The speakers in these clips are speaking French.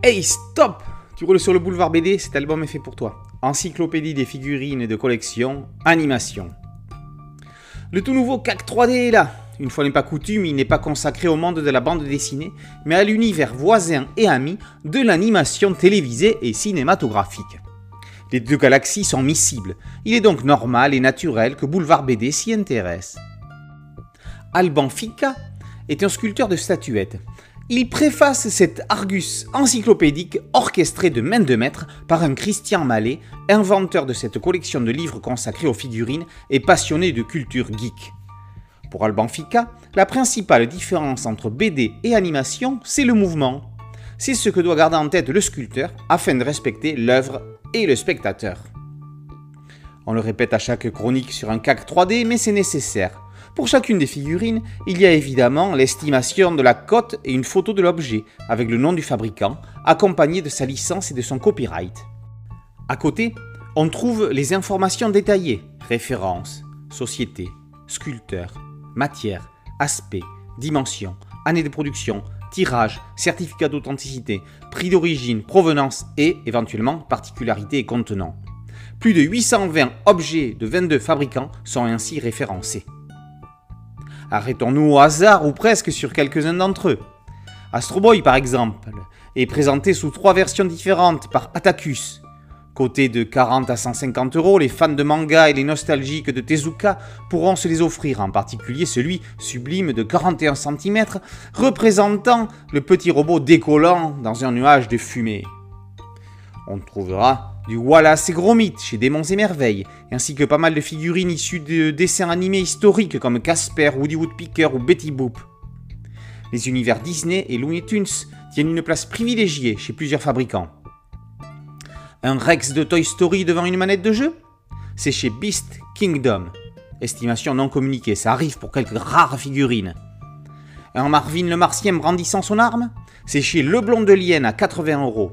Hey, stop Tu roules sur le boulevard BD, cet album est fait pour toi. Encyclopédie des figurines de collection, animation. Le tout nouveau CAC 3D est là. Une fois n'est pas coutume, il n'est pas consacré au monde de la bande dessinée, mais à l'univers voisin et ami de l'animation télévisée et cinématographique. Les deux galaxies sont miscibles. Il est donc normal et naturel que Boulevard BD s'y intéresse. Alban Fica est un sculpteur de statuettes. Il préface cet Argus encyclopédique orchestré de main de maître par un Christian Mallet, inventeur de cette collection de livres consacrés aux figurines et passionné de culture geek. Pour Alban Fica, la principale différence entre BD et animation, c'est le mouvement. C'est ce que doit garder en tête le sculpteur afin de respecter l'œuvre et le spectateur. On le répète à chaque chronique sur un CAC 3D, mais c'est nécessaire. Pour chacune des figurines, il y a évidemment l'estimation de la cote et une photo de l'objet, avec le nom du fabricant, accompagné de sa licence et de son copyright. À côté, on trouve les informations détaillées, références, société, sculpteur, matière, aspect, dimension, année de production, tirage, certificat d'authenticité, prix d'origine, provenance et éventuellement particularité et contenant. Plus de 820 objets de 22 fabricants sont ainsi référencés. Arrêtons-nous au hasard ou presque sur quelques-uns d'entre eux. Astro Boy, par exemple, est présenté sous trois versions différentes par Atacus. Côté de 40 à 150 euros, les fans de manga et les nostalgiques de Tezuka pourront se les offrir, en particulier celui sublime de 41 cm, représentant le petit robot décollant dans un nuage de fumée. On trouvera du Wallace et Gromit chez Démons et Merveilles, ainsi que pas mal de figurines issues de dessins animés historiques comme Casper, Woody Woodpecker ou Betty Boop. Les univers Disney et Looney Tunes tiennent une place privilégiée chez plusieurs fabricants. Un Rex de Toy Story devant une manette de jeu? C'est chez Beast Kingdom. Estimation non communiquée, ça arrive pour quelques rares figurines. Un Marvin le Martien brandissant son arme? C'est chez Leblond de Lienne à 80 euros.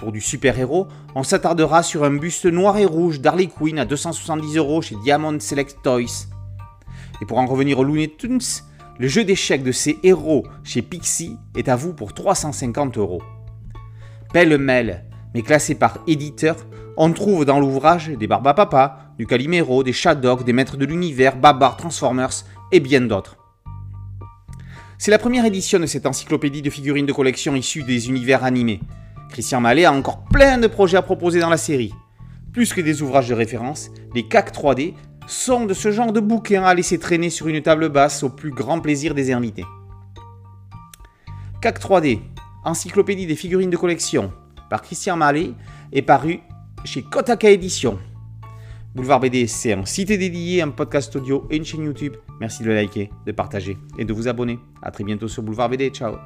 Pour du super-héros, on s'attardera sur un buste noir et rouge d'Harley Quinn à 270 euros chez Diamond Select Toys. Et pour en revenir au Looney Tunes, le jeu d'échecs de ces héros chez Pixie est à vous pour 350 euros. Pêle-mêle, mais classé par éditeur, on trouve dans l'ouvrage des Barbapapa, du Calimero, des Shadok, des Maîtres de l'Univers, Babar, Transformers et bien d'autres. C'est la première édition de cette encyclopédie de figurines de collection issues des univers animés. Christian Mallet a encore plein de projets à proposer dans la série. Plus que des ouvrages de référence, les CAC 3D sont de ce genre de bouquins à laisser traîner sur une table basse au plus grand plaisir des invités. CAC 3D, encyclopédie des figurines de collection, par Christian Mallet, est paru chez Kotaka Édition. Boulevard BD, c'est un site dédié, un podcast audio et une chaîne YouTube. Merci de liker, de partager et de vous abonner. A très bientôt sur Boulevard BD. Ciao